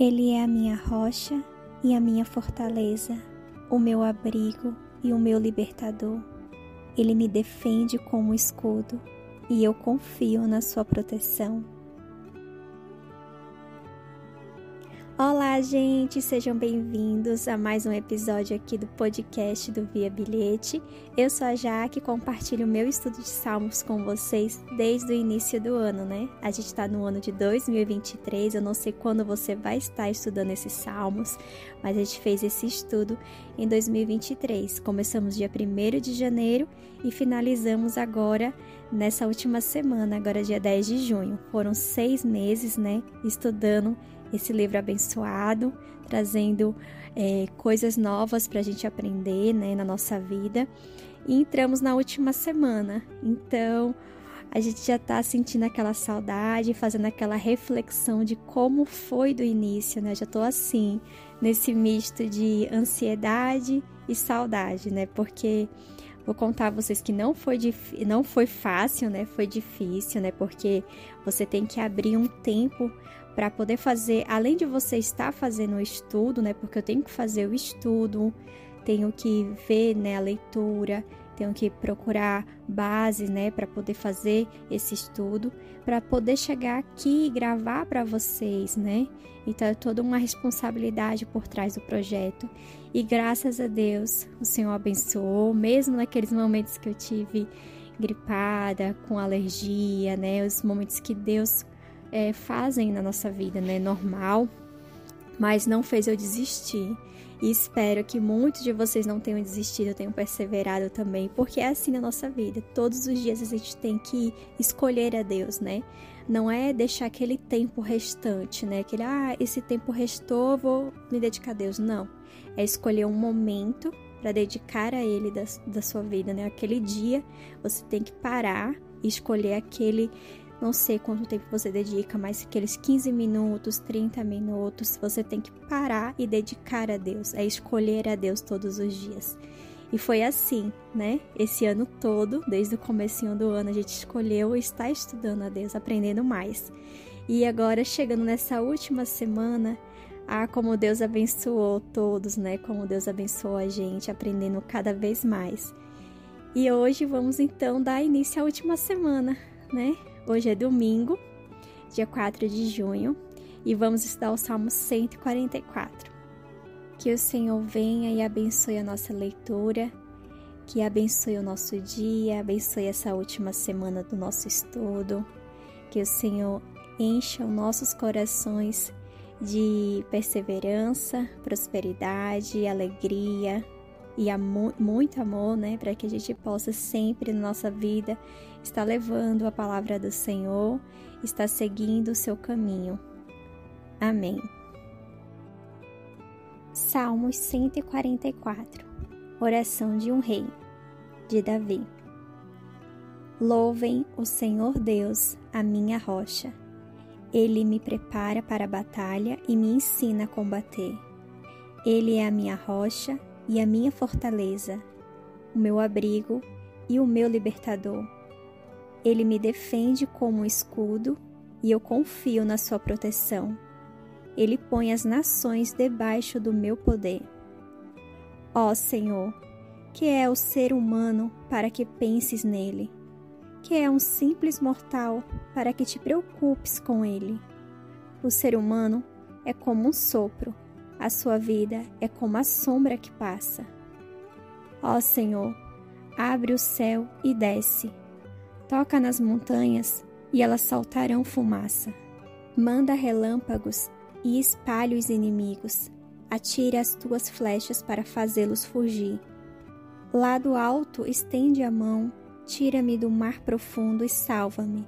Ele é a minha rocha e a minha fortaleza, o meu abrigo e o meu libertador. Ele me defende como escudo e eu confio na sua proteção. Olá, gente, sejam bem-vindos a mais um episódio aqui do podcast do Via Bilhete. Eu sou a Jaque e compartilho o meu estudo de Salmos com vocês desde o início do ano, né? A gente está no ano de 2023, eu não sei quando você vai estar estudando esses Salmos, mas a gente fez esse estudo em 2023. Começamos dia 1 de janeiro e finalizamos agora nessa última semana, agora dia 10 de junho. Foram seis meses, né, estudando esse livro abençoado, trazendo é, coisas novas para a gente aprender né, na nossa vida. E entramos na última semana, então a gente já está sentindo aquela saudade, fazendo aquela reflexão de como foi do início, né? Já estou assim, nesse misto de ansiedade e saudade, né? Porque vou contar a vocês que não foi, não foi fácil, né? Foi difícil, né? Porque você tem que abrir um tempo para poder fazer, além de você estar fazendo o estudo, né? Porque eu tenho que fazer o estudo, tenho que ver, né, a leitura, tenho que procurar base, né, para poder fazer esse estudo, para poder chegar aqui e gravar para vocês, né? Então é toda uma responsabilidade por trás do projeto. E graças a Deus, o Senhor abençoou, mesmo naqueles momentos que eu tive gripada, com alergia, né? Os momentos que Deus é, fazem na nossa vida, né? Normal, mas não fez eu desistir. E espero que muitos de vocês não tenham desistido, tenham perseverado também, porque é assim na nossa vida. Todos os dias a gente tem que escolher a Deus, né? Não é deixar aquele tempo restante, né? Aquele, ah, esse tempo restou, vou me dedicar a Deus. Não. É escolher um momento para dedicar a Ele da, da sua vida, né? Aquele dia você tem que parar e escolher aquele não sei quanto tempo você dedica, mas aqueles 15 minutos, 30 minutos, você tem que parar e dedicar a Deus, é escolher a Deus todos os dias. E foi assim, né? Esse ano todo, desde o comecinho do ano, a gente escolheu estar estudando a Deus, aprendendo mais. E agora, chegando nessa última semana, ah, como Deus abençoou todos, né? Como Deus abençoou a gente, aprendendo cada vez mais. E hoje vamos então dar início à última semana, né? Hoje é domingo, dia 4 de junho, e vamos estudar o Salmo 144. Que o Senhor venha e abençoe a nossa leitura, que abençoe o nosso dia, abençoe essa última semana do nosso estudo, que o Senhor encha os nossos corações de perseverança, prosperidade, alegria, e muito amor, né, para que a gente possa sempre na nossa vida estar levando a palavra do Senhor, estar seguindo o seu caminho. Amém. Salmos 144 Oração de um Rei, de Davi. Louvem o Senhor Deus, a minha rocha. Ele me prepara para a batalha e me ensina a combater. Ele é a minha rocha e a minha fortaleza, o meu abrigo e o meu libertador. Ele me defende como um escudo e eu confio na sua proteção. Ele põe as nações debaixo do meu poder. Ó Senhor, que é o ser humano para que penses nele? Que é um simples mortal para que te preocupes com ele? O ser humano é como um sopro a sua vida é como a sombra que passa. Ó Senhor, abre o céu e desce. Toca nas montanhas e elas saltarão fumaça. Manda relâmpagos e espalhe os inimigos. Atire as tuas flechas para fazê-los fugir. Lá do alto estende a mão, tira-me do mar profundo e salva-me.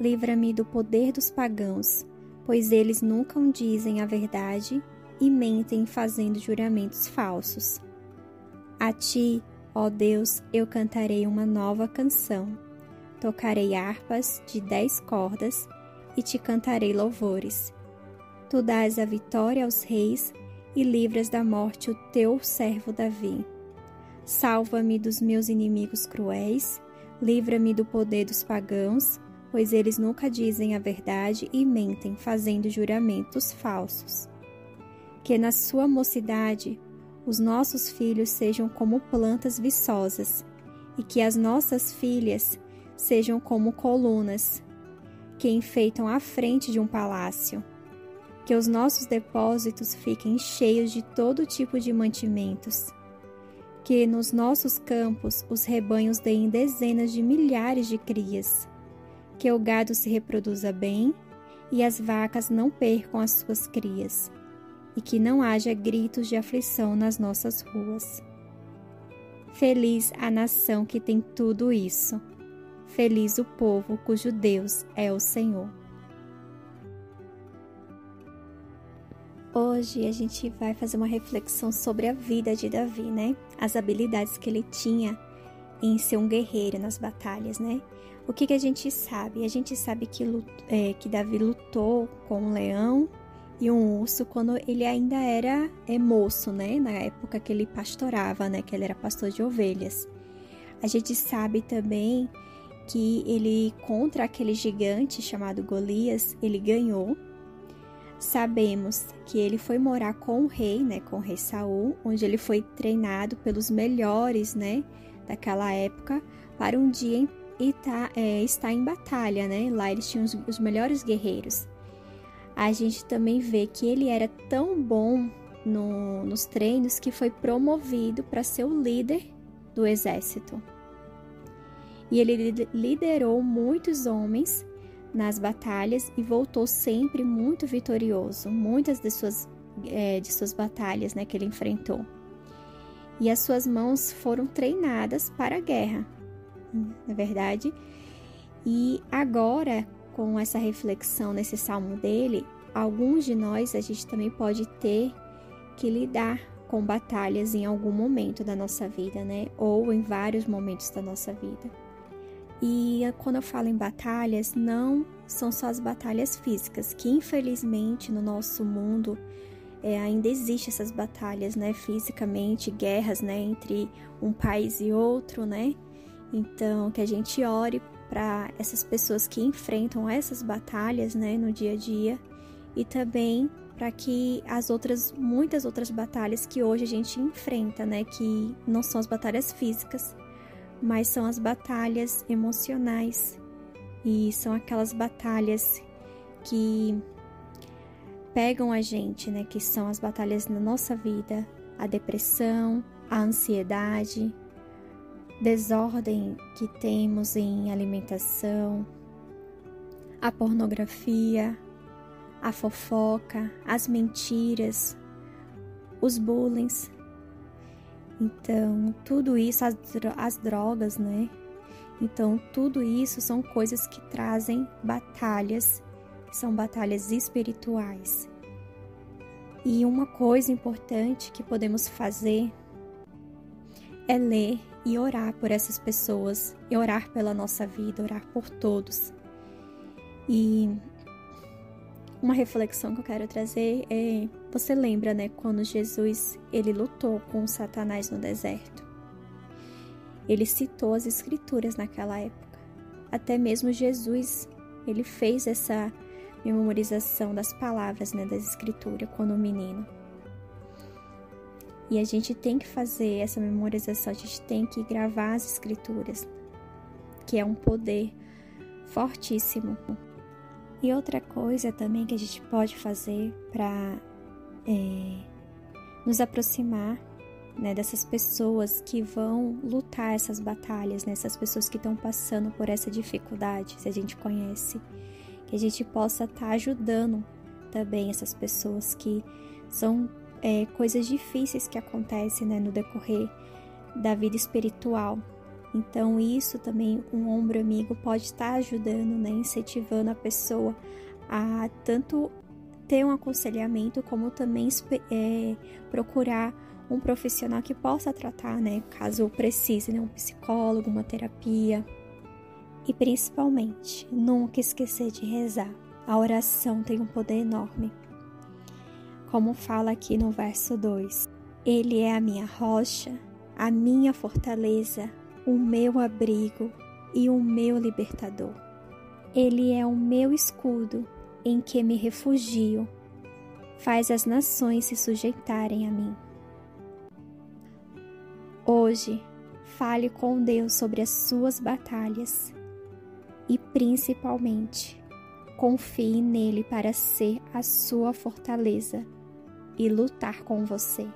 Livra-me do poder dos pagãos, pois eles nunca dizem a verdade e mentem fazendo juramentos falsos. A ti, ó Deus, eu cantarei uma nova canção. Tocarei harpas de dez cordas e te cantarei louvores. Tu dás a vitória aos reis e livras da morte o teu servo Davi. Salva-me dos meus inimigos cruéis, livra-me do poder dos pagãos, pois eles nunca dizem a verdade e mentem, fazendo juramentos falsos. Que na sua mocidade os nossos filhos sejam como plantas viçosas e que as nossas filhas sejam como colunas que enfeitam a frente de um palácio. Que os nossos depósitos fiquem cheios de todo tipo de mantimentos. Que nos nossos campos os rebanhos deem dezenas de milhares de crias. Que o gado se reproduza bem e as vacas não percam as suas crias. E que não haja gritos de aflição nas nossas ruas. Feliz a nação que tem tudo isso. Feliz o povo cujo Deus é o Senhor. Hoje a gente vai fazer uma reflexão sobre a vida de Davi, né? As habilidades que ele tinha em ser um guerreiro nas batalhas, né? O que, que a gente sabe? A gente sabe que, é, que Davi lutou com um leão e um urso quando ele ainda era é, moço, né? Na época que ele pastorava, né? Que ele era pastor de ovelhas. A gente sabe também que ele contra aquele gigante chamado Golias, ele ganhou. Sabemos que ele foi morar com o rei, né, com o rei Saul, onde ele foi treinado pelos melhores, né, daquela época, para um dia tá, é, estar em batalha, né? Lá eles tinham os, os melhores guerreiros. A gente também vê que ele era tão bom no, nos treinos que foi promovido para ser o líder do exército e ele liderou muitos homens nas batalhas e voltou sempre muito vitorioso, muitas de suas, é, de suas batalhas né, que ele enfrentou. E as suas mãos foram treinadas para a guerra, na verdade. E agora, com essa reflexão nesse salmo dele, alguns de nós a gente também pode ter que lidar com batalhas em algum momento da nossa vida, né? Ou em vários momentos da nossa vida. E quando eu falo em batalhas, não são só as batalhas físicas, que infelizmente no nosso mundo é, ainda existem essas batalhas, né, fisicamente, guerras, né, entre um país e outro, né? Então, que a gente ore para essas pessoas que enfrentam essas batalhas, né, no dia a dia, e também para que as outras muitas outras batalhas que hoje a gente enfrenta, né, que não são as batalhas físicas, mas são as batalhas emocionais e são aquelas batalhas que pegam a gente, né? Que são as batalhas na nossa vida, a depressão, a ansiedade, desordem que temos em alimentação, a pornografia, a fofoca, as mentiras, os bullying, então, tudo isso, as, as drogas, né? Então, tudo isso são coisas que trazem batalhas, são batalhas espirituais. E uma coisa importante que podemos fazer é ler e orar por essas pessoas, e orar pela nossa vida, orar por todos. E uma reflexão que eu quero trazer é, você lembra, né, quando Jesus ele lutou com Satanás no deserto? Ele citou as escrituras naquela época. Até mesmo Jesus, ele fez essa memorização das palavras, né, das escrituras quando menino. E a gente tem que fazer essa memorização, a gente tem que gravar as escrituras, que é um poder fortíssimo. E outra coisa também que a gente pode fazer para é, nos aproximar né, dessas pessoas que vão lutar essas batalhas, né, essas pessoas que estão passando por essa dificuldade, se a gente conhece, que a gente possa estar tá ajudando também essas pessoas que são é, coisas difíceis que acontecem né, no decorrer da vida espiritual, então, isso também, um ombro amigo pode estar ajudando, né, incentivando a pessoa a tanto ter um aconselhamento, como também é, procurar um profissional que possa tratar, né, caso precise, né, um psicólogo, uma terapia. E principalmente, nunca esquecer de rezar. A oração tem um poder enorme. Como fala aqui no verso 2: Ele é a minha rocha, a minha fortaleza, o meu abrigo e o meu libertador. Ele é o meu escudo em que me refugio, faz as nações se sujeitarem a mim. Hoje, fale com Deus sobre as suas batalhas e, principalmente, confie nele para ser a sua fortaleza e lutar com você.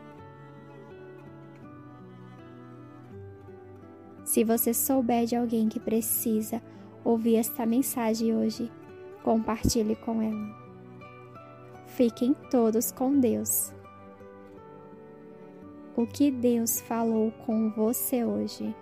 Se você souber de alguém que precisa ouvir esta mensagem hoje, compartilhe com ela. Fiquem todos com Deus. O que Deus falou com você hoje?